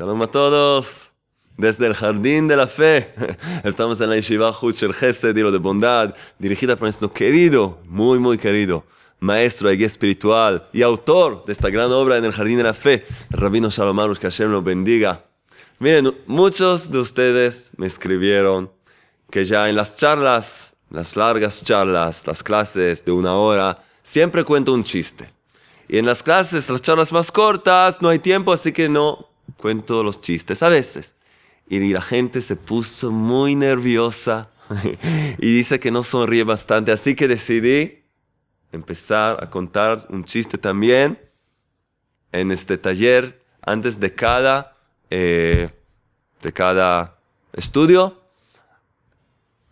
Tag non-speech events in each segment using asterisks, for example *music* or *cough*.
Shalom a todos. Desde el Jardín de la Fe. *laughs* Estamos en la Yeshiva Huchel Gesed, de bondad, dirigida por nuestro querido, muy, muy querido, maestro y guía espiritual y autor de esta gran obra en el Jardín de la Fe, Rabino Shalom Arush, que Hashem lo bendiga. Miren, muchos de ustedes me escribieron que ya en las charlas, las largas charlas, las clases de una hora, siempre cuento un chiste. Y en las clases, las charlas más cortas, no hay tiempo, así que no cuento los chistes a veces. Y la gente se puso muy nerviosa *laughs* y dice que no sonríe bastante. Así que decidí empezar a contar un chiste también en este taller antes de cada, eh, de cada estudio.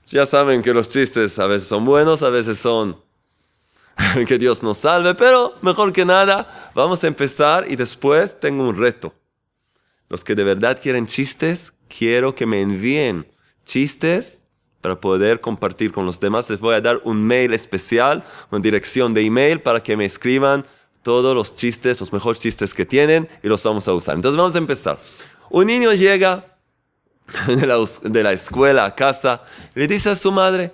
Ya saben que los chistes a veces son buenos, a veces son *laughs* que Dios nos salve, pero mejor que nada, vamos a empezar y después tengo un reto. Los que de verdad quieren chistes, quiero que me envíen chistes para poder compartir con los demás. Les voy a dar un mail especial, una dirección de email para que me escriban todos los chistes, los mejores chistes que tienen y los vamos a usar. Entonces vamos a empezar. Un niño llega *laughs* de la, de la escuela a casa y le dice a su madre,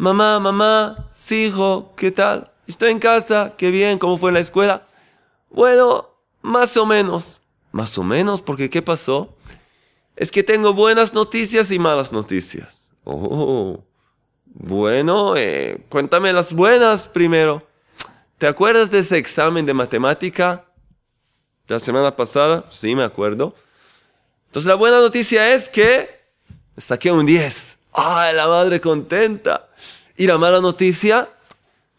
Mamá, mamá, sí, hijo, ¿qué tal? Estoy en casa, qué bien, ¿cómo fue en la escuela? Bueno, más o menos. Más o menos, porque ¿qué pasó? Es que tengo buenas noticias y malas noticias. Oh, bueno, eh, cuéntame las buenas primero. ¿Te acuerdas de ese examen de matemática de la semana pasada? Sí, me acuerdo. Entonces la buena noticia es que saqué un 10. ¡Ay, la madre contenta! Y la mala noticia,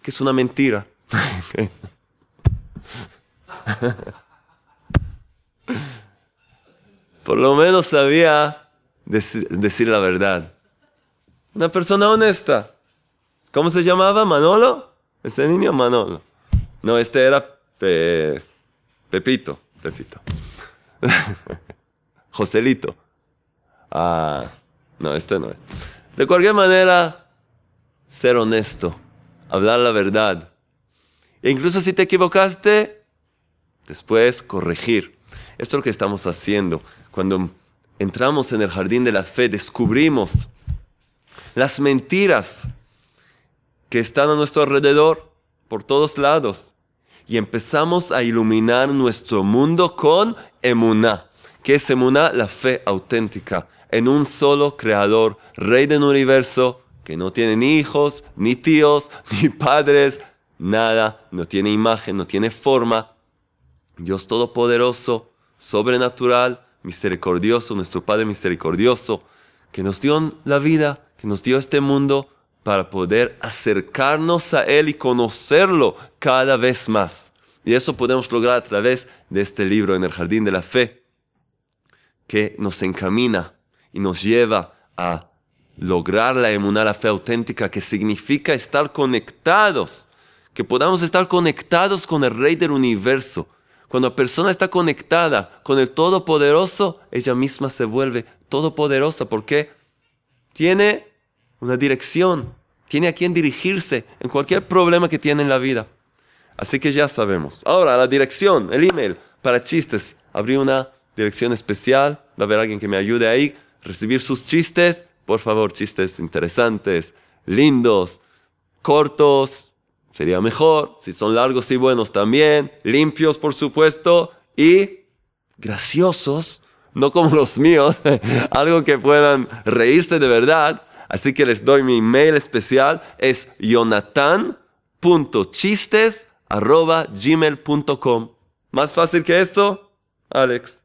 que es una mentira. *laughs* *laughs* Por lo menos sabía decir la verdad. Una persona honesta. ¿Cómo se llamaba? ¿Manolo? Ese niño, Manolo. No, este era Pepito. Pepito. *laughs* Joselito. Ah, no, este no es. De cualquier manera, ser honesto, hablar la verdad. E incluso si te equivocaste, después corregir. Esto es lo que estamos haciendo. Cuando entramos en el jardín de la fe, descubrimos las mentiras que están a nuestro alrededor, por todos lados, y empezamos a iluminar nuestro mundo con emuná. que es emuná? La fe auténtica en un solo creador, rey del universo, que no tiene ni hijos, ni tíos, *laughs* ni padres, nada, no tiene imagen, no tiene forma. Dios Todopoderoso, sobrenatural, misericordioso, nuestro Padre misericordioso, que nos dio la vida, que nos dio este mundo para poder acercarnos a Él y conocerlo cada vez más. Y eso podemos lograr a través de este libro en el Jardín de la Fe, que nos encamina y nos lleva a lograr la emuná, la fe auténtica, que significa estar conectados, que podamos estar conectados con el Rey del universo. Cuando la persona está conectada con el Todopoderoso, ella misma se vuelve todopoderosa porque tiene una dirección, tiene a quien dirigirse en cualquier problema que tiene en la vida. Así que ya sabemos. Ahora, la dirección, el email para chistes. Abrí una dirección especial, va a haber alguien que me ayude ahí, recibir sus chistes por favor, chistes interesantes, lindos, cortos, sería mejor. Si son largos y buenos también, limpios por supuesto, y graciosos, no como los míos, *laughs* algo que puedan reírse de verdad. Así que les doy mi mail especial, es jonathan.chistes.gmail.com. Más fácil que eso, Alex.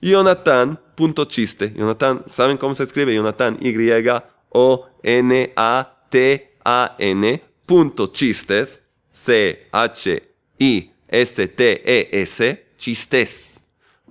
Jonathan.chiste. Jonathan, ¿saben cómo se escribe? Jonathan, Y-O-N-A-T-A-N, chistes, C-H-I-S-T-E-S, chistes,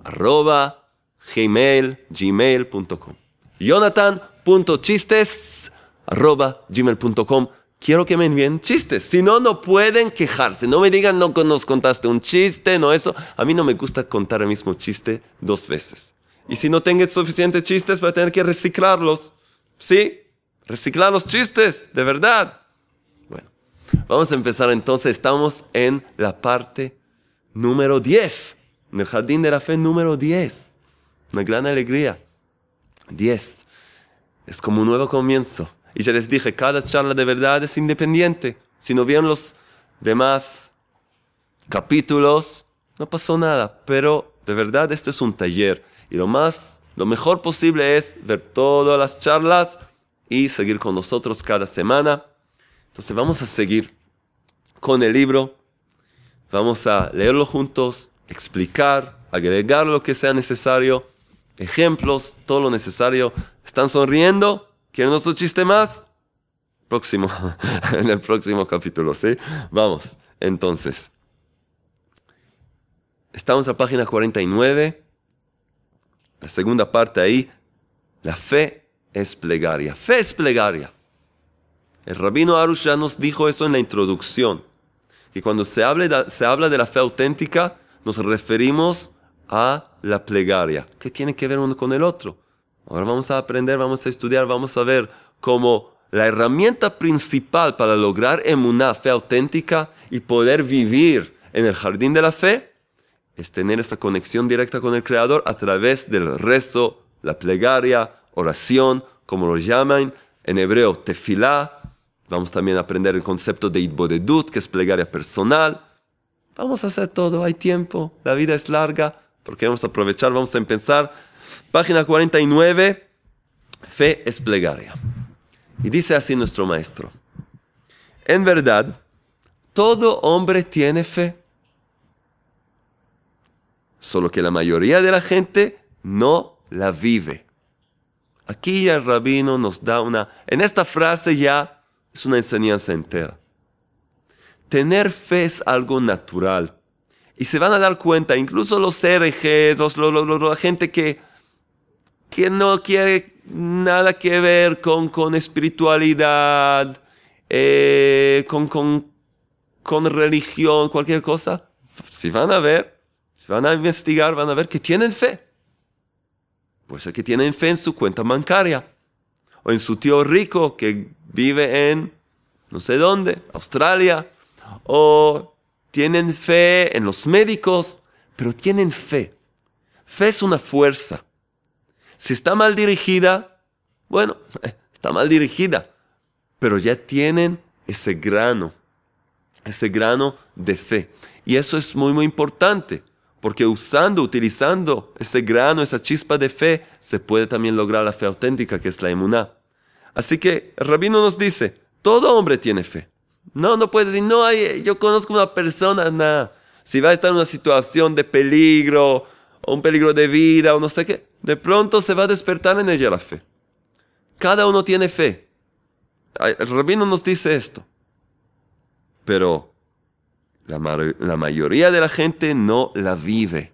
arroba gmail, gmail.com. Jonathan.chistes, arroba gmail.com quiero que me envíen chistes. Si no, no pueden quejarse. No me digan, no nos contaste un chiste, no eso. A mí no me gusta contar el mismo chiste dos veces. Y si no tengo suficientes chistes, voy a tener que reciclarlos. ¿Sí? Reciclar los chistes, de verdad. Vamos a empezar entonces. Estamos en la parte número 10 en el jardín de la fe número 10. Una gran alegría. 10. Es como un nuevo comienzo. Y ya les dije, cada charla de verdad es independiente. Si no vieron los demás capítulos, no pasó nada. Pero de verdad este es un taller. Y lo más, lo mejor posible es ver todas las charlas y seguir con nosotros cada semana. Entonces vamos a seguir con el libro. Vamos a leerlo juntos, explicar, agregar lo que sea necesario, ejemplos, todo lo necesario. ¿Están sonriendo? ¿Quieren otro chiste más? Próximo, *laughs* en el próximo capítulo, ¿sí? Vamos, entonces. Estamos a página 49, la segunda parte ahí. La fe es plegaria. Fe es plegaria. El rabino Arush ya nos dijo eso en la introducción, que cuando se, se habla de la fe auténtica, nos referimos a la plegaria. ¿Qué tiene que ver uno con el otro? Ahora vamos a aprender, vamos a estudiar, vamos a ver cómo la herramienta principal para lograr una fe auténtica y poder vivir en el jardín de la fe es tener esta conexión directa con el Creador a través del rezo, la plegaria, oración, como lo llaman en hebreo, tefilá. Vamos también a aprender el concepto de itbodedut, que es plegaria personal. Vamos a hacer todo, hay tiempo, la vida es larga, porque vamos a aprovechar, vamos a empezar. Página 49, fe es plegaria. Y dice así nuestro maestro, en verdad, todo hombre tiene fe, solo que la mayoría de la gente no la vive. Aquí el rabino nos da una, en esta frase ya es una enseñanza entera. Tener fe es algo natural. Y se van a dar cuenta, incluso los herejes, la gente que, que no quiere nada que ver con, con espiritualidad, eh, con, con, con religión, cualquier cosa, si van a ver, van a investigar, van a ver que tienen fe. Puede ser que tienen fe en su cuenta bancaria o en su tío rico que vive en no sé dónde, Australia, o tienen fe en los médicos, pero tienen fe. Fe es una fuerza. Si está mal dirigida, bueno, *laughs* está mal dirigida, pero ya tienen ese grano, ese grano de fe. Y eso es muy, muy importante. Porque usando, utilizando ese grano, esa chispa de fe, se puede también lograr la fe auténtica, que es la emuná. Así que el rabino nos dice, todo hombre tiene fe. No, no puede decir, no, hay, yo conozco una persona, nada. Si va a estar en una situación de peligro, o un peligro de vida, o no sé qué, de pronto se va a despertar en ella la fe. Cada uno tiene fe. El rabino nos dice esto. Pero la, mayoría de la gente no la vive.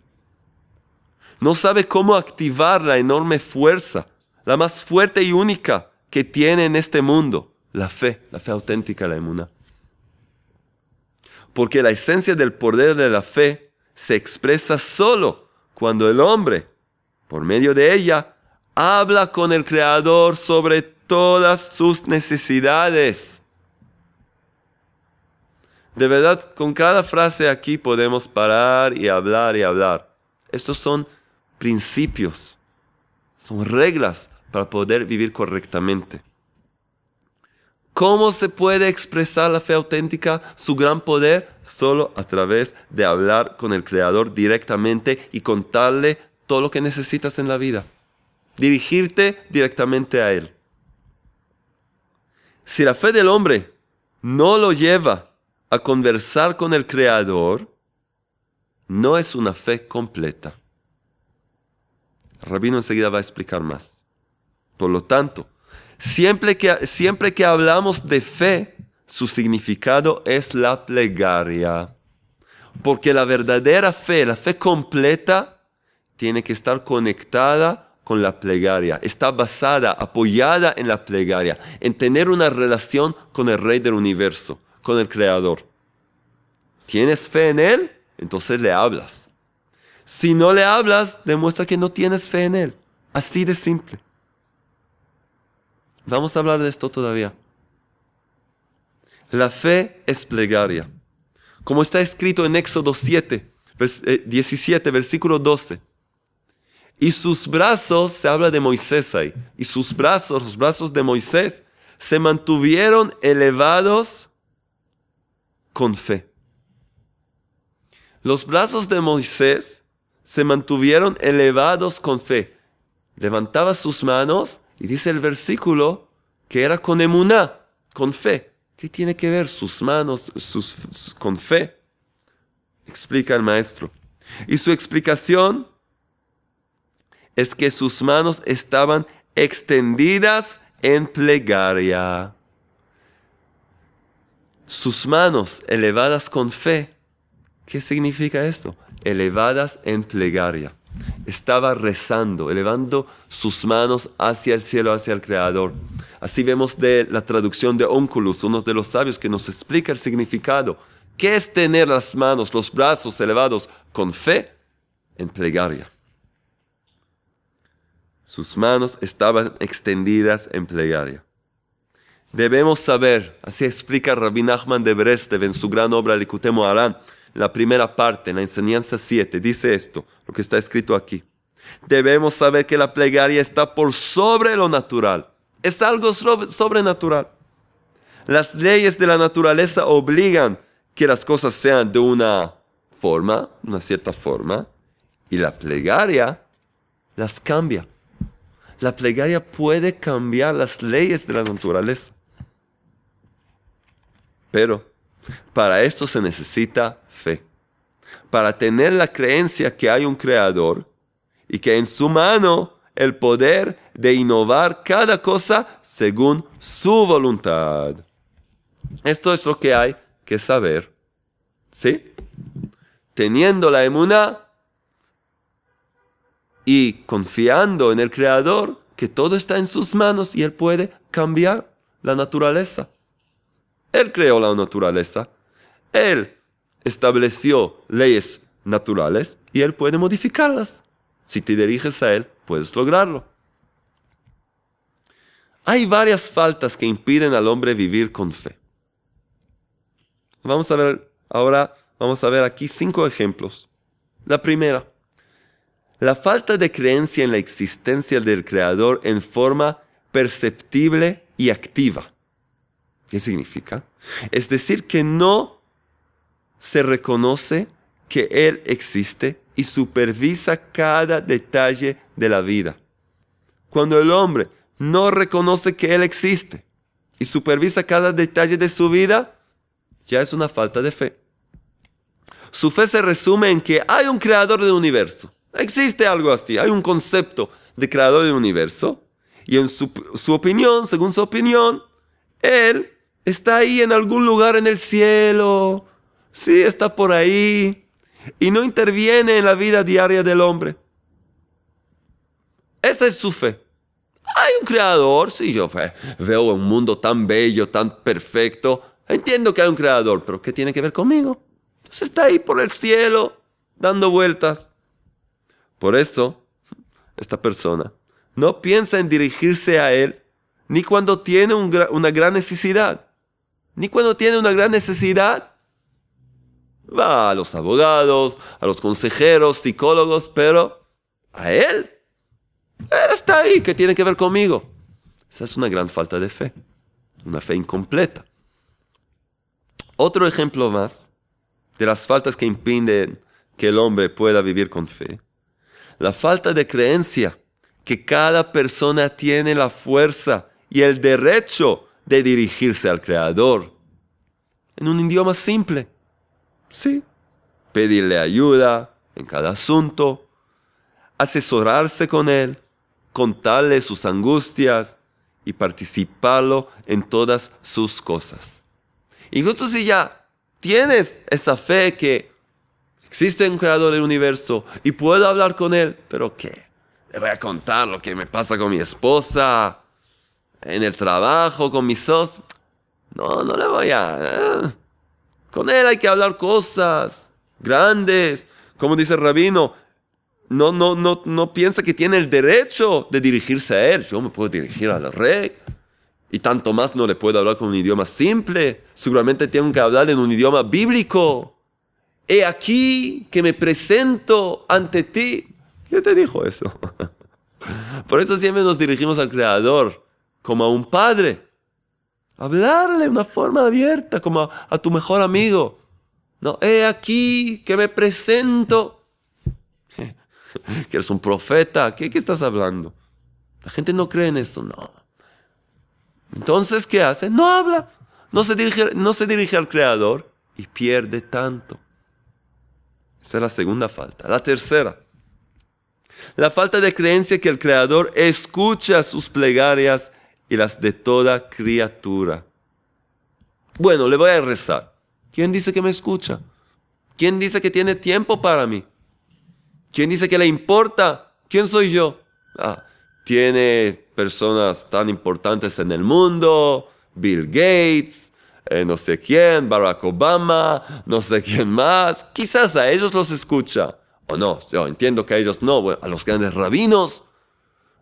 No sabe cómo activar la enorme fuerza, la más fuerte y única que tiene en este mundo, la fe, la fe auténtica, la emuna. Porque la esencia del poder de la fe se expresa solo cuando el hombre, por medio de ella, habla con el Creador sobre todas sus necesidades. De verdad, con cada frase aquí podemos parar y hablar y hablar. Estos son principios, son reglas para poder vivir correctamente. ¿Cómo se puede expresar la fe auténtica, su gran poder? Solo a través de hablar con el Creador directamente y contarle todo lo que necesitas en la vida. Dirigirte directamente a Él. Si la fe del hombre no lo lleva a conversar con el Creador no es una fe completa. El rabino enseguida va a explicar más. Por lo tanto, siempre que, siempre que hablamos de fe, su significado es la plegaria. Porque la verdadera fe, la fe completa, tiene que estar conectada con la plegaria. Está basada, apoyada en la plegaria, en tener una relación con el Rey del universo con el Creador. ¿Tienes fe en Él? Entonces le hablas. Si no le hablas, demuestra que no tienes fe en Él. Así de simple. Vamos a hablar de esto todavía. La fe es plegaria. Como está escrito en Éxodo 7, 17, versículo 12. Y sus brazos, se habla de Moisés ahí, y sus brazos, los brazos de Moisés, se mantuvieron elevados con fe. Los brazos de Moisés se mantuvieron elevados con fe. Levantaba sus manos y dice el versículo que era con emuná, con fe. ¿Qué tiene que ver sus manos sus, con fe? Explica el maestro. Y su explicación es que sus manos estaban extendidas en plegaria. Sus manos elevadas con fe. ¿Qué significa esto? Elevadas en plegaria. Estaba rezando, elevando sus manos hacia el cielo, hacia el Creador. Así vemos de la traducción de Onculus, uno de los sabios que nos explica el significado. ¿Qué es tener las manos, los brazos elevados con fe? En plegaria. Sus manos estaban extendidas en plegaria. Debemos saber, así explica Rabbi Nachman de Breslev en su gran obra Likutemo Aran, la primera parte, en la enseñanza 7, dice esto, lo que está escrito aquí. Debemos saber que la plegaria está por sobre lo natural. Es algo sobrenatural. Las leyes de la naturaleza obligan que las cosas sean de una forma, una cierta forma, y la plegaria las cambia la plegaria puede cambiar las leyes de la naturaleza. Pero para esto se necesita fe. Para tener la creencia que hay un creador y que en su mano el poder de innovar cada cosa según su voluntad. Esto es lo que hay que saber. ¿Sí? Teniendo la emuna, y confiando en el Creador, que todo está en sus manos y Él puede cambiar la naturaleza. Él creó la naturaleza, Él estableció leyes naturales y Él puede modificarlas. Si te diriges a Él, puedes lograrlo. Hay varias faltas que impiden al hombre vivir con fe. Vamos a ver ahora, vamos a ver aquí cinco ejemplos. La primera, la falta de creencia en la existencia del Creador en forma perceptible y activa. ¿Qué significa? Es decir, que no se reconoce que Él existe y supervisa cada detalle de la vida. Cuando el hombre no reconoce que Él existe y supervisa cada detalle de su vida, ya es una falta de fe. Su fe se resume en que hay un creador del universo Existe algo así, hay un concepto de creador del universo y en su, opinión, según su opinión, Él está ahí en algún lugar en el cielo, sí, está por ahí y no interviene en la vida diaria del hombre. Esa es su fe. Hay un creador, sí, yo veo un mundo tan bello, tan perfecto. Entiendo que hay un creador, pero ¿qué tiene que ver conmigo? Entonces está ahí por el cielo, dando vueltas. Por eso, esta persona no piensa en dirigirse a Él ni cuando tiene una gran necesidad. Ni cuando tiene una gran necesidad. Va a los abogados, a los consejeros, psicólogos, pero a Él. Él está ahí, ¿qué tiene que ver conmigo? Esa es una gran falta de fe, una fe incompleta. Otro ejemplo más de las faltas que impiden que el hombre pueda vivir con fe la falta de creencia que cada persona tiene la fuerza y el derecho de dirigirse al Creador. En un idioma simple. Sí. Pedirle ayuda en cada asunto, asesorarse con Él, contarle sus angustias y participarlo en todas sus cosas. Incluso si ya tienes esa fe que Existe un creador del universo y puedo hablar con él, pero ¿qué? Le voy a contar lo que me pasa con mi esposa, en el trabajo, con mis socios. No, no le voy a... Eh. Con él hay que hablar cosas grandes. Como dice el rabino, no, no, no, no piensa que tiene el derecho de dirigirse a él. Yo me puedo dirigir al rey. Y tanto más no le puedo hablar con un idioma simple. Seguramente tengo que hablar en un idioma bíblico. he aquí que me presento ante ti. ¿Quién te dijo eso? *laughs* Por eso siempre nos dirigimos al Creador como a un padre. Hablarle de una forma abierta, como a, tu mejor amigo. No, he aquí que me presento. *laughs* Que eres un profeta. ¿Qué, ¿Qué estás hablando? La gente no cree en eso, no. Entonces, ¿qué hace? No habla. No se dirige, no se dirige al Creador y pierde tanto. Esa es la segunda falta. La tercera. La falta de creencia que el Creador escucha sus plegarias y las de toda criatura. Bueno, le voy a rezar. ¿Quién dice que me escucha? ¿Quién dice que tiene tiempo para mí? ¿Quién dice que le importa? ¿Quién soy yo? Ah, tiene personas tan importantes en el mundo, Bill Gates, eh, no sé quién, Barack Obama, no sé quién más. Quizás a ellos los escucha. O no, yo entiendo que a ellos no, a los grandes rabinos,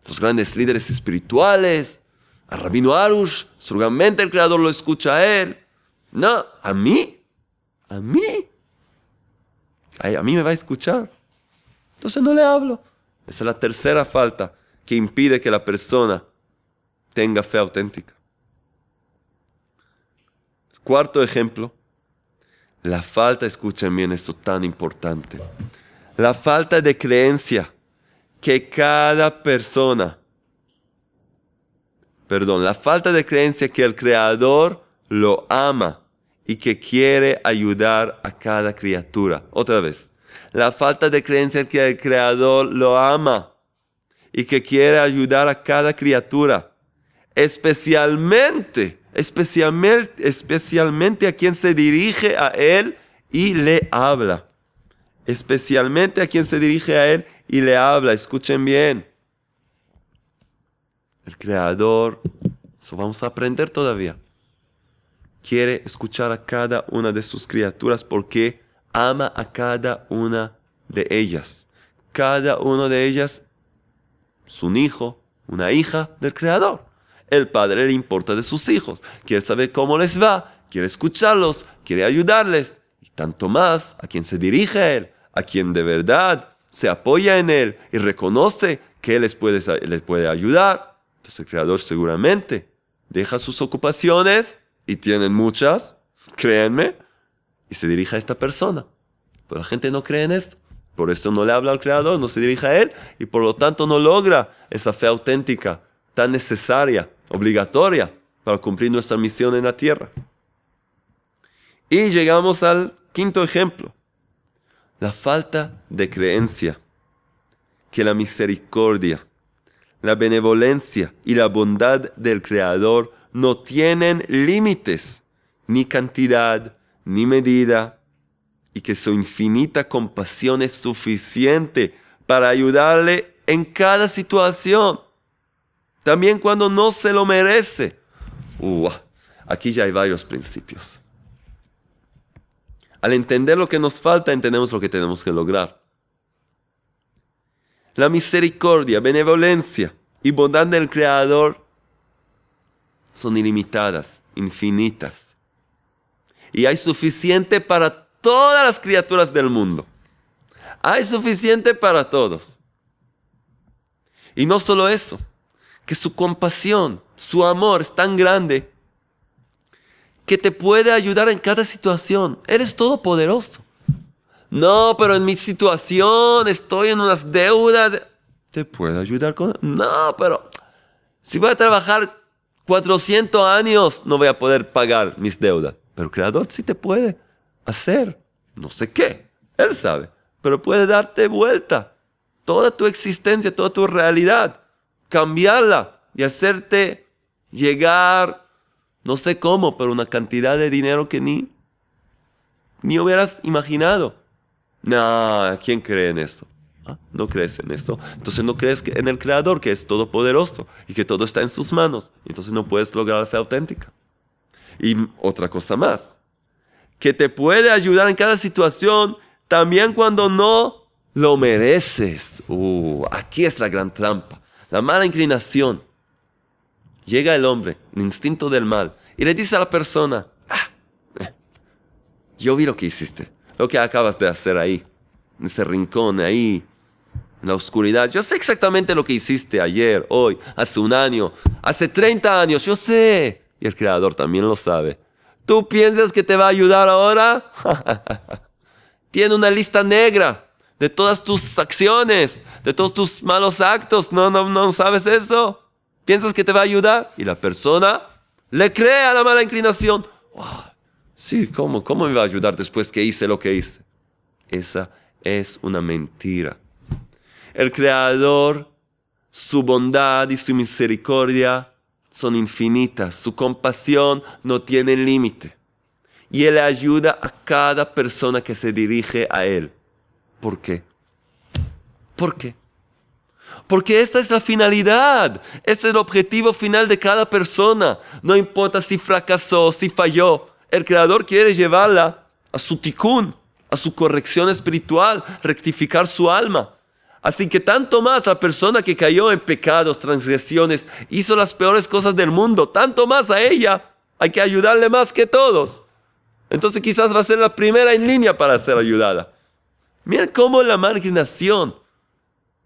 los grandes líderes espirituales, a Rabino Arush, seguramente el Creador lo escucha a él. No, a mí, a mí, a mí me va a escuchar. Entonces no le hablo. Esa es la tercera falta que impide que la persona tenga fe auténtica. Cuarto ejemplo, la falta, escuchen bien esto tan importante, la falta de creencia que cada persona, perdón, la falta de creencia que el Creador lo ama y que quiere ayudar a cada criatura. Otra vez, la falta de creencia que el Creador lo ama y que quiere ayudar a cada criatura, especialmente, especialmente, especialmente a quien se dirige a Él y le habla especialmente a quien se dirige a Él y le habla. Escuchen bien. El Creador, eso vamos a aprender todavía, quiere escuchar a cada una de sus criaturas porque ama a cada una de ellas. Cada una de ellas es un hijo, una hija del Creador. El Padre le importa de sus hijos, quiere saber cómo les va, quiere escucharlos, quiere ayudarles. Y tanto más a quien se dirige a Él, a quien de verdad se apoya en Él y reconoce que Él les puede, les puede ayudar. Entonces el Creador seguramente deja sus ocupaciones, y tienen muchas, créanme, y se dirige a esta persona. Pero la gente no cree en esto. Por eso no le habla al Creador, no se dirige a Él y por lo tanto no logra esa fe auténtica tan necesaria, obligatoria para cumplir nuestra misión en la tierra. Y llegamos al quinto ejemplo la falta de creencia que la misericordia, la benevolencia y la bondad del Creador no tienen límites, ni cantidad, ni medida, y que su infinita compasión es suficiente para ayudarle en cada situación, también cuando no se lo merece. aquí ya hay varios principios. Al entender lo que nos falta, entendemos lo que tenemos que lograr. La misericordia, benevolencia y bondad del Creador son ilimitadas, infinitas. Y hay suficiente para todas las criaturas del mundo. Hay suficiente para todos. Y no solo eso, que su compasión, su amor es tan grande que te puede ayudar en cada situación. Eres todopoderoso. No, pero en mi situación estoy en unas deudas. ¿Te puede ayudar con.? No, pero si voy a trabajar 400 años, no voy a poder pagar mis deudas. Pero el Creador sí te puede hacer. No sé qué. Él sabe. Pero puede darte vuelta. Toda tu existencia, toda tu realidad. Cambiarla y hacerte llegar no sé cómo, pero una cantidad de dinero que ni, ni hubieras imaginado. No, ¿quién cree en esto? ¿Ah? ¿No crees en esto? Entonces no crees en el Creador, que es todopoderoso y que todo está en sus manos. Entonces no puedes lograr fe auténtica. Y otra cosa más, que te puede ayudar en cada situación, también cuando no lo mereces. Uh, aquí es la gran trampa, la mala inclinación. Llega el hombre, el instinto del mal, y le dice a la persona, ah, eh, yo vi lo que hiciste. Lo que acabas de hacer ahí, en ese rincón ahí, en la oscuridad. Yo sé exactamente lo que hiciste ayer, hoy, hace un año, hace 30 años, yo sé. Y el Creador también lo sabe. ¿Tú piensas que te va a ayudar ahora? *laughs* Tiene una lista negra de todas tus acciones, de todos tus malos actos. No, no, no sabes eso. ¿Piensas que te va a ayudar? Y la persona le cree a la mala inclinación. Sí, ¿cómo? ¿Cómo me va a ayudar después que hice lo que hice? Esa es una mentira. El Creador, su bondad y su misericordia son infinitas. Su compasión no tiene límite. Y Él ayuda a cada persona que se dirige a Él. ¿Por qué? ¿Por qué? Porque esta es la finalidad, este es el objetivo final de cada persona. No importa si fracasó, si falló, el Creador quiere llevarla a su tikkun, a su corrección espiritual, rectificar su alma. Así que tanto más la persona que cayó en pecados, transgresiones, hizo las peores cosas del mundo, tanto más a ella hay que ayudarle más que todos. Entonces quizás va a ser la primera en línea para ser ayudada. Miren cómo la marginación,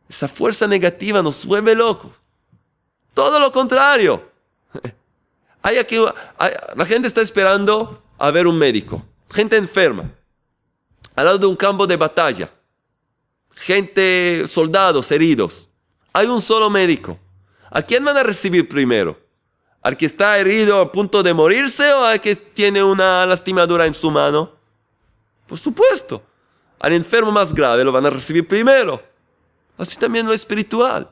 esa fuerza negativa nos vuelve locos. Todo lo contrario. Hay aquí, la gente está esperando a ver un médico. Gente enferma. Al lado de un campo de batalla. Gente, soldados heridos. Hay un solo médico. ¿A quién van a recibir primero? ¿Al que está herido a punto de morirse o al que tiene una lastimadura en su mano? Por supuesto. Al enfermo más grave lo van a recibir primero. Así también lo espiritual.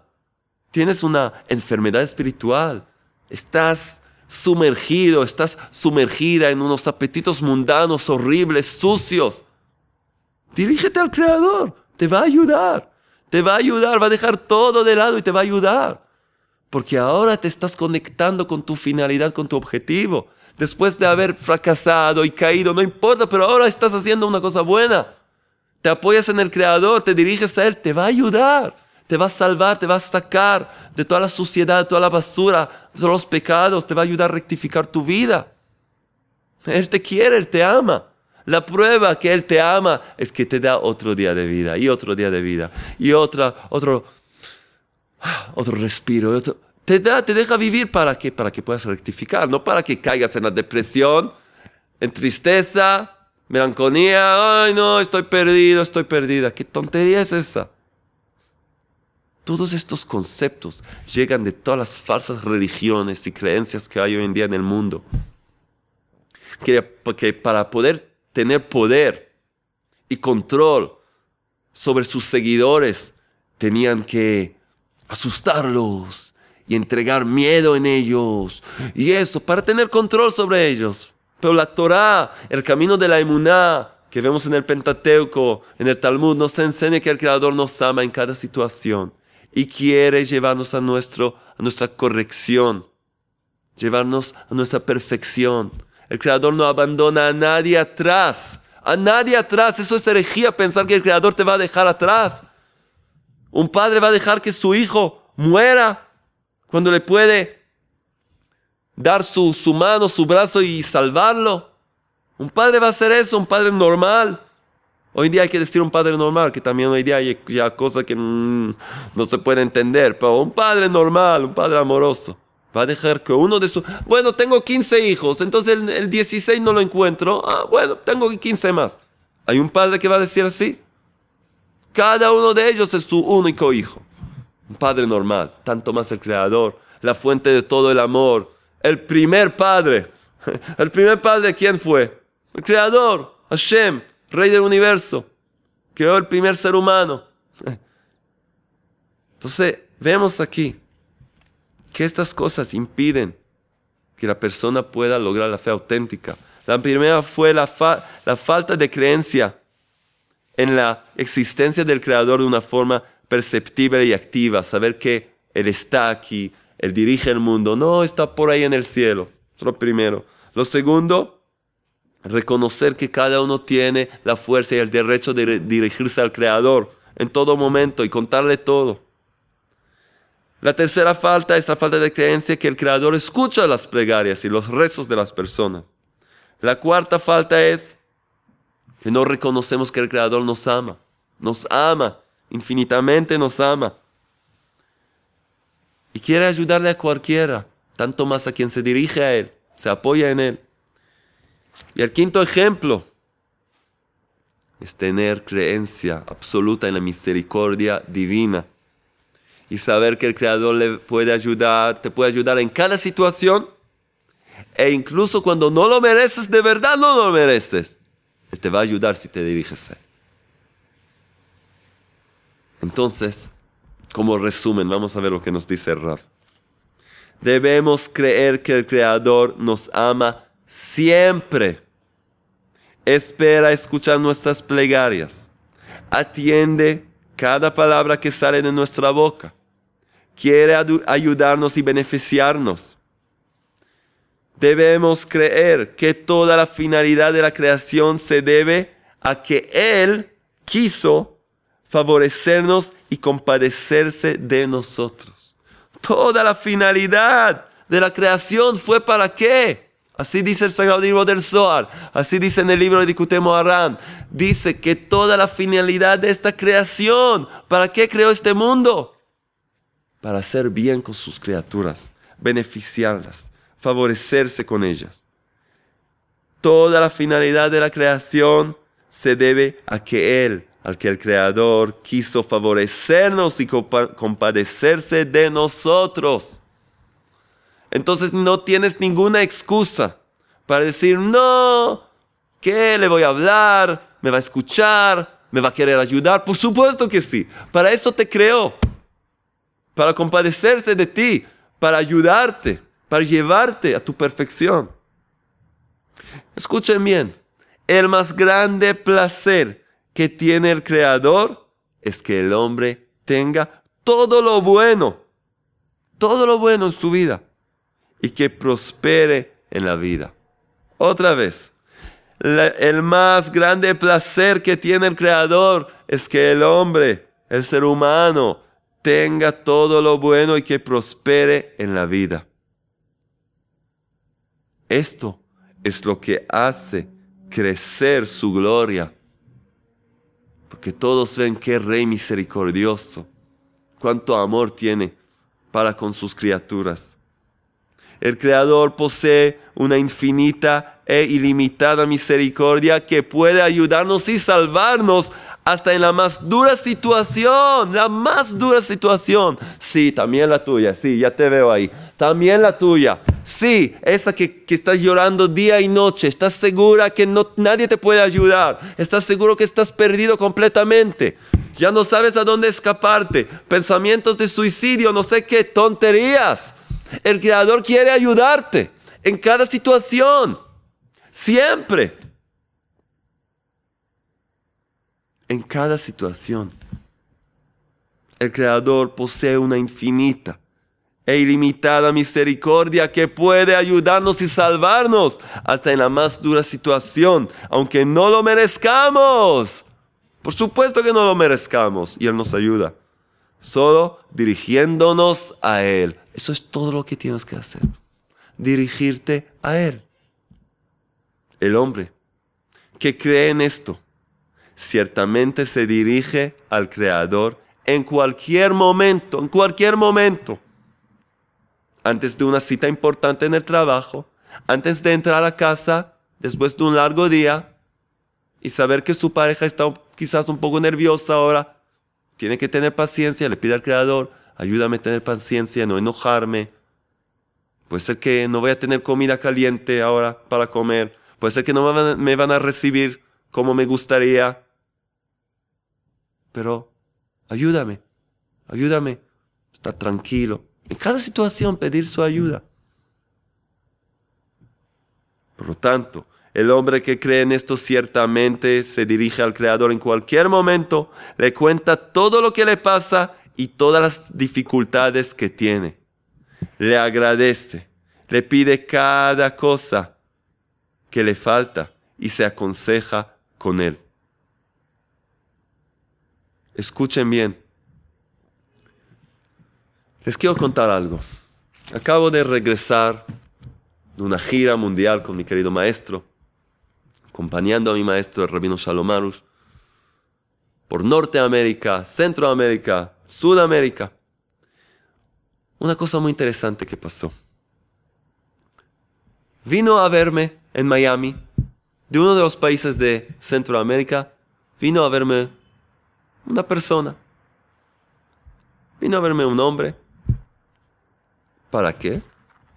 Tienes una enfermedad espiritual. Estás sumergido, estás sumergida en unos apetitos mundanos, horribles, sucios. Dirígete al Creador. Te va a ayudar. Te va a ayudar. Va a dejar todo de lado y te va a ayudar. Porque ahora te estás conectando con tu finalidad, con tu objetivo. Después de haber fracasado y caído, no importa, pero ahora estás haciendo una cosa buena te apoyas en el Creador, te diriges a Él, te va a ayudar, te va a salvar, te va a sacar de toda la suciedad, de toda la basura, de todos los pecados, te va a ayudar a rectificar tu vida. Él te quiere, Él te ama. La prueba que Él te ama es que te da otro día de vida y otro día de vida y otra, otro, otro respiro. te da, te deja vivir para que, para que puedas rectificar, no para que caigas en la depresión, en tristeza, Melancolía, ay no, estoy perdido, estoy perdida. ¿Qué tontería es esa? Todos estos conceptos llegan de todas las falsas religiones y creencias que hay hoy en día en el mundo. Que, para poder tener poder y control sobre sus seguidores, tenían que asustarlos y entregar miedo en ellos. Y eso, para tener control sobre ellos. Pero la Torah, el camino de la emuná que vemos en el Pentateuco, en el Talmud, nos enseña que el Creador nos ama en cada situación y quiere llevarnos a, nuestro, a nuestra corrección, llevarnos a nuestra perfección. El Creador no abandona a nadie atrás, a nadie atrás. Eso es herejía pensar que el Creador te va a dejar atrás. Un padre va a dejar que su hijo muera cuando le puede dar su, mano, su brazo y salvarlo. Un padre va a hacer eso, un padre normal. Hoy día hay que decir un padre normal, que también hoy día hay cosas que no se puede entender, pero un padre normal, un padre amoroso, va a dejar que uno de sus... Bueno, tengo 15 hijos, entonces el, el 16 no lo encuentro. Ah, bueno, tengo 15 más. ¿Hay un padre que va a decir así? Cada uno de ellos es su único hijo. Un padre normal, tanto más el creador, la fuente de todo el amor, el primer padre. *laughs* ¿El primer padre quién fue? El creador, Hashem, rey del universo. Creó el primer ser humano. Entonces, vemos aquí que estas cosas impiden que la persona pueda lograr la fe auténtica. La primera fue la, la falta de creencia en la existencia del Creador de una forma perceptible y activa, saber que Él está aquí, él dirige el mundo. No, está por ahí en el cielo. lo primero. Lo segundo, reconocer que cada uno tiene la fuerza y el derecho de dirigirse al Creador en todo momento y contarle todo. La tercera falta es la falta de creencia que el Creador escucha las plegarias y los rezos de las personas. La cuarta falta es que no reconocemos que el Creador nos ama, nos ama, infinitamente nos ama. Y quiere ayudarle a cualquiera, tanto más a quien se dirige a Él, se apoya en Él. Y el quinto ejemplo es tener creencia absoluta en la misericordia divina y saber que el Creador le puede ayudar, te puede ayudar en cada situación e incluso cuando no lo mereces, de verdad no lo mereces, Él te va a ayudar si te diriges a Él. Entonces, como resumen, vamos a ver lo que nos dice Rab. Debemos creer que el Creador nos ama siempre. Espera escuchar nuestras plegarias. Atiende cada palabra que sale de nuestra boca. Quiere ayudarnos y beneficiarnos. Debemos creer que toda la finalidad de la creación se debe a que Él quiso favorecernos y compadecerse de nosotros. Toda la finalidad de la creación fue para qué? Así dice el Sagrado Libro del Zohar, así dice en el libro de Dikutemo Aram. Dice que toda la finalidad de esta creación, ¿para qué creó este mundo? Para hacer bien con sus criaturas, beneficiarlas, favorecerse con ellas. Toda la finalidad de la creación se debe a que Él, al que el Creador quiso favorecernos y compadecerse de nosotros. Entonces no tienes ninguna excusa para decir, no, ¿qué le voy a hablar? ¿Me va a escuchar? ¿Me va a querer ayudar? Por supuesto que sí. Para eso te creó. Para compadecerse de ti, para ayudarte, para llevarte a tu perfección. Escuchen bien, el más grande placer que tiene el Creador es que el hombre tenga todo lo bueno, todo lo bueno en su vida y que prospere en la vida. Otra vez, el más grande placer que tiene el Creador es que el hombre, el ser humano, tenga todo lo bueno y que prospere en la vida. Esto es lo que hace crecer su gloria. Porque todos ven qué rey misericordioso, cuánto amor tiene para con sus criaturas. El Creador posee una infinita e ilimitada misericordia que puede ayudarnos y salvarnos hasta en la más dura situación, la más dura situación. Sí, también la tuya, sí, ya te veo ahí. También la tuya. Sí, esa que, que estás llorando día y noche. Estás segura que no, nadie te puede ayudar. Estás seguro que estás perdido completamente. Ya no sabes a dónde escaparte. Pensamientos de suicidio, no sé qué tonterías. El Creador quiere ayudarte en cada situación. Siempre. En cada situación. El Creador posee una infinita e ilimitada misericordia que puede ayudarnos y salvarnos hasta en la más dura situación, aunque no lo merezcamos. Por supuesto que no lo merezcamos y Él nos ayuda. Solo dirigiéndonos a Él, eso es todo lo que tienes que hacer. Dirigirte a Él. El hombre que cree en esto, ciertamente se dirige al Creador en cualquier momento, en cualquier momento. Antes de una cita importante en el trabajo, antes de entrar a casa, después de un largo día, y saber que su pareja está quizás un poco nerviosa ahora, tiene que tener paciencia, le pide al Creador, ayúdame a tener paciencia, no enojarme. Puede ser que no voy a tener comida caliente ahora para comer. Puede ser que no me van a recibir como me gustaría. Pero ayúdame, ayúdame. Estar tranquilo. En cada situación pedir su ayuda. Por lo tanto, el hombre que cree en esto ciertamente se dirige al Creador en cualquier momento, le cuenta todo lo que le pasa y todas las dificultades que tiene. Le agradece, le pide cada cosa que le falta y se aconseja con él. Escuchen bien. Les quiero contar algo. Acabo de regresar de una gira mundial con mi querido maestro acompañando a mi maestro, el rabino Shalom Arush, por Norteamérica, Centroamérica, Sudamérica. Una cosa muy interesante que pasó. Vino a verme en Miami, de uno de los países de Centroamérica, vino a verme una persona. Vino a verme un hombre. ¿Para qué?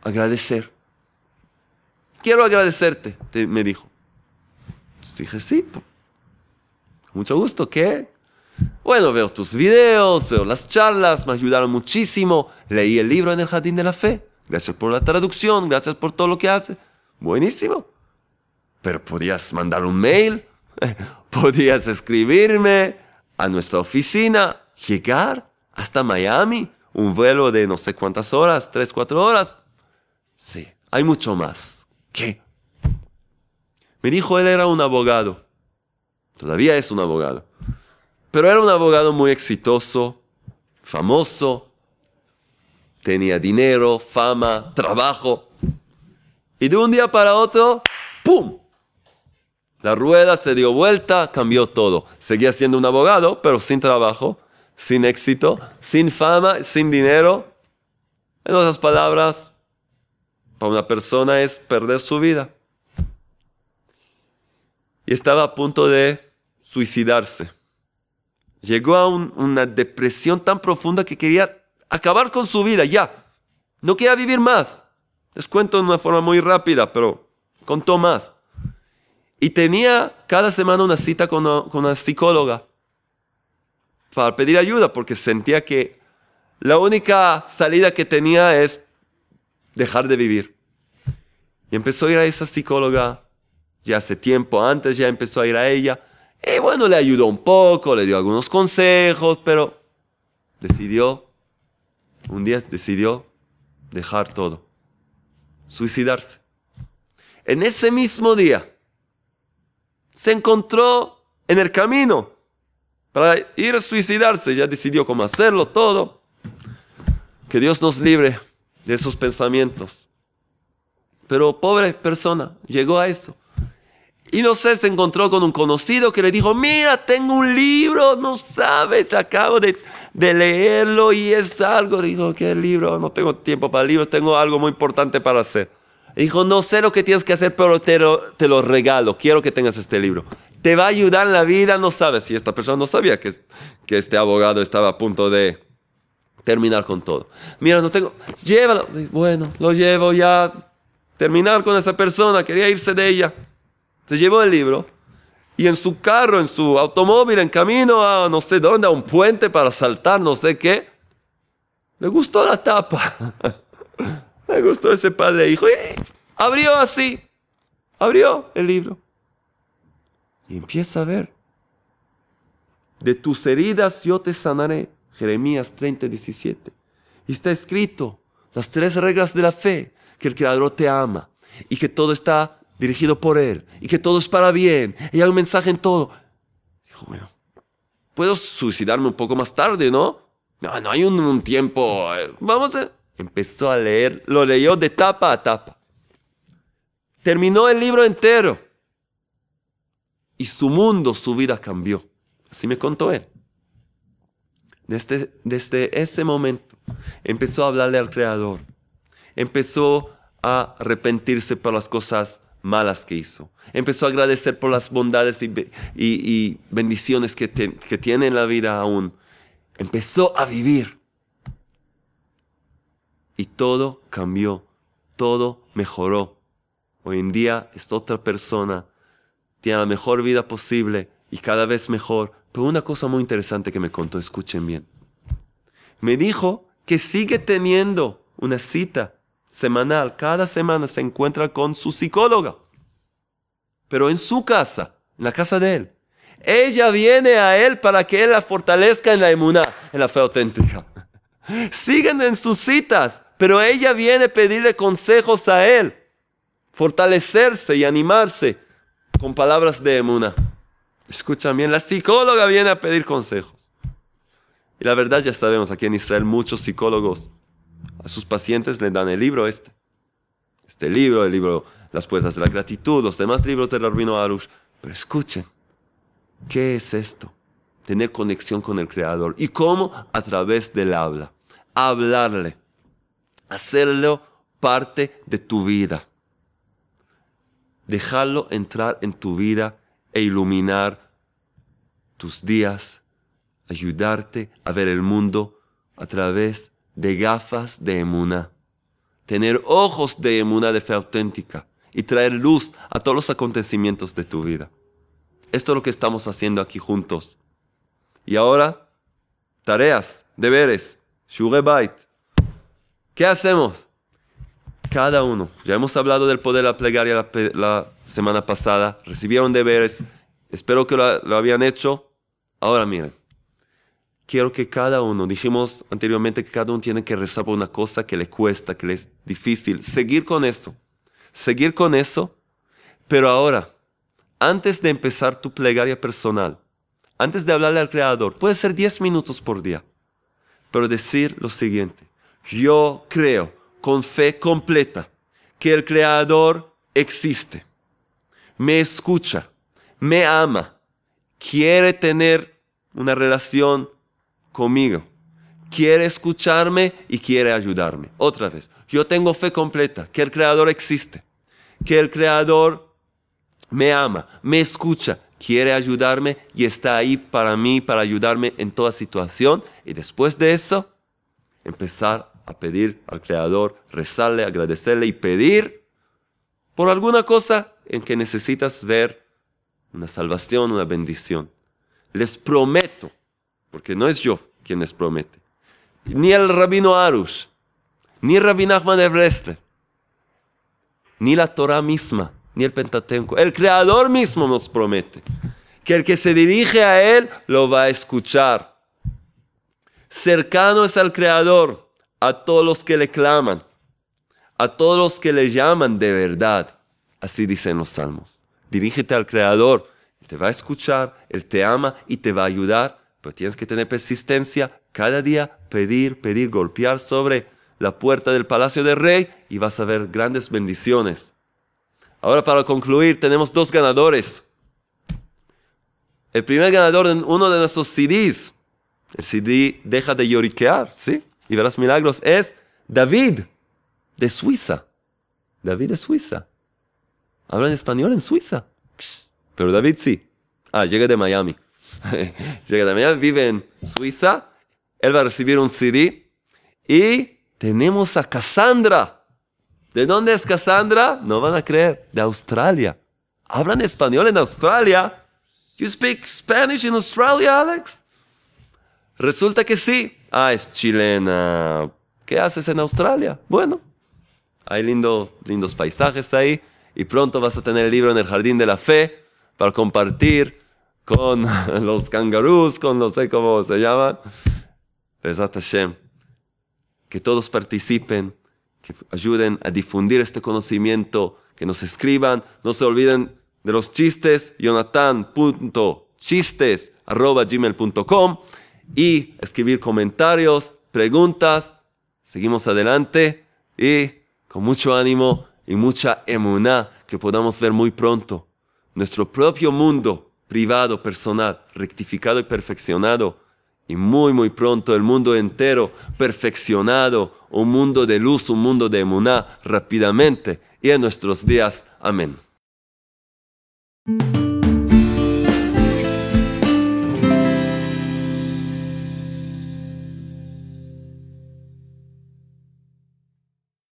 Agradecer. Quiero agradecerte, me dijo. dije, sí, mucho gusto, ¿qué? Bueno, veo tus videos, veo las charlas, me ayudaron muchísimo. Leí el libro en el Jardín de la Fe. Gracias por la traducción, gracias por todo lo que hace. Buenísimo. Pero podías mandar un mail, *laughs* podías escribirme a nuestra oficina, llegar hasta Miami, un vuelo de no sé cuántas horas, tres, cuatro horas. Sí, hay mucho más. ¿Qué? Me dijo él era un abogado. Todavía es un abogado. Pero era un abogado muy exitoso, famoso, tenía dinero, fama, trabajo. Y de un día para otro, ¡pum! La rueda se dio vuelta, cambió todo. Seguía siendo un abogado, pero sin trabajo, sin éxito, sin fama, sin dinero. En otras palabras, para una persona es perder su vida. Y estaba a punto de suicidarse. Llegó a una depresión tan profunda que quería acabar con su vida, ya. No quería vivir más. Les cuento de una forma muy rápida, pero contó más. Y tenía cada semana una cita con una, psicóloga para pedir ayuda porque sentía que la única salida que tenía es dejar de vivir. Y empezó a ir a esa psicóloga ya hace tiempo, antes ya empezó a ir a ella. Y bueno, le ayudó un poco, le dio algunos consejos, pero decidió, un día decidió dejar todo, suicidarse. En ese mismo día, se encontró en el camino para ir a suicidarse, ya decidió cómo hacerlo todo. Que Dios nos libre de esos pensamientos. Pero pobre persona, llegó a eso. Y no sé, se encontró con un conocido que le dijo, mira, tengo un libro, no sabes, acabo de, leerlo y es algo. Dijo, ¿qué libro? No tengo tiempo para libros, tengo algo muy importante para hacer. Dijo, no sé lo que tienes que hacer, pero te lo, te lo regalo, quiero que tengas este libro. Te va a ayudar en la vida, no sabes si esta persona no sabía que, que este abogado estaba a punto de terminar con todo. Mira, no tengo, llévalo. Bueno, lo llevo ya, terminar con esa persona, quería irse de ella. Se llevó el libro y en su carro, en su automóvil, en camino a no sé dónde, a un puente para saltar, no sé qué, le gustó la tapa. *laughs* Me gustó ese padre hijo. Y abrió así, abrió el libro. Y empieza a ver. De tus heridas yo te sanaré. Jeremías 30, 17. Y está escrito las tres reglas de la fe, que el Creador te ama y que todo está dirigido por Él y que todo es para bien y hay un mensaje en todo. Dijo, bueno, puedo suicidarme un poco más tarde, ¿no? No, no hay un, tiempo. Eh, vamos a... Empezó a leer, lo leyó de tapa a tapa. Terminó el libro entero. Y su mundo, su vida cambió. Así me contó él. Desde, desde ese momento empezó a hablarle al Creador. Empezó a arrepentirse por las cosas malas que hizo. Empezó a agradecer por las bondades y, bendiciones que, que tiene en la vida aún. Empezó a vivir. Y todo cambió, todo mejoró. Hoy en día es otra persona, tiene la mejor vida posible y cada vez mejor. Pero una cosa muy interesante que me contó, escuchen bien. Me dijo que sigue teniendo una cita semanal, cada semana se encuentra con su psicóloga, pero en su casa, en la casa de él. Ella viene a él para que él la fortalezca en la emuná, en la fe auténtica. *laughs* Siguen en sus citas, pero ella viene a pedirle consejos a él, fortalecerse y animarse con palabras de emuna. Escucha bien, la psicóloga viene a pedir consejos. Y la verdad ya sabemos, aquí en Israel muchos psicólogos a sus pacientes le dan el libro este. Este libro, el libro Las puertas de la gratitud, los demás libros del Rabino Arush. Pero escuchen, ¿qué es esto? Tener conexión con el Creador. ¿Y cómo? A través del habla. Hablarle. Hacerlo parte de tu vida. Dejarlo entrar en tu vida e iluminar tus días, ayudarte a ver el mundo a través de gafas de emuna. Tener ojos de emuna de fe auténtica y traer luz a todos los acontecimientos de tu vida. Esto es lo que estamos haciendo aquí juntos. Y ahora, tareas, deberes, Bait. ¿Qué hacemos? Cada uno. Ya hemos hablado del poder de la plegaria la, semana pasada. Recibieron deberes. Espero que lo, lo habían hecho. Ahora miren. Quiero que cada uno, dijimos anteriormente que cada uno tiene que rezar por una cosa que le cuesta, que le es difícil. Seguir con eso. Seguir con eso. Pero ahora, antes de empezar tu plegaria personal, antes de hablarle al Creador, puede ser 10 minutos por día, pero decir lo siguiente, yo creo con fe completa que el Creador existe, me escucha, me ama, quiere tener una relación conmigo, quiere escucharme y quiere ayudarme. Otra vez, yo tengo fe completa que el Creador existe, que el Creador me ama, me escucha, quiere ayudarme y está ahí para mí, para ayudarme en toda situación. Y después de eso, empezar a pedir al Creador, rezarle, agradecerle y pedir por alguna cosa en que necesitas ver una salvación, una bendición. Les prometo, porque no es yo quien les promete, ni el rabino Arush, ni el rabino Ahmad Ebreste, ni la Torah misma ni el Pentateuco. El Creador mismo nos promete que el que se dirige a Él lo va a escuchar. Cercano es al Creador a todos los que le claman, a todos los que le llaman de verdad. Así dicen los salmos. Dirígete al Creador, te va a escuchar, Él te ama y te va a ayudar, pero tienes que tener persistencia, cada día pedir, pedir, golpear sobre la puerta del palacio del rey y vas a ver grandes bendiciones. Ahora para concluir, tenemos dos ganadores. El primer ganador en uno de nuestros CDs, el CD Deja de lloriquear, ¿sí? Y verás milagros, es David de Suiza. David de Suiza. Habla en español en Suiza. Pero David sí. Ah, llega de Miami. *laughs* de Miami, vive en Suiza. Él va a recibir un CD. Y tenemos a Cassandra ¿De dónde es Cassandra? No van a creer. De Australia. ¿Hablan español en Australia? You speak Spanish in Australia, Alex? Resulta que sí. Ah, es chilena. ¿Qué haces en Australia? Bueno, hay lindo, lindos paisajes ahí y pronto vas a tener el libro en el jardín de la fe para compartir con *laughs* los kangaroos, con no sé cómo se llaman. Que todos participen que ayuden a difundir este conocimiento, que nos escriban, no se olviden de los chistes, jonathan.chistes.gmail.com y escribir comentarios, preguntas. Seguimos adelante y con mucho ánimo y mucha emuná que podamos ver muy pronto nuestro propio mundo privado, personal, rectificado y perfeccionado y muy, muy pronto el mundo entero perfeccionado, un mundo de luz, un mundo de emuná rápidamente y en nuestros días. Amén.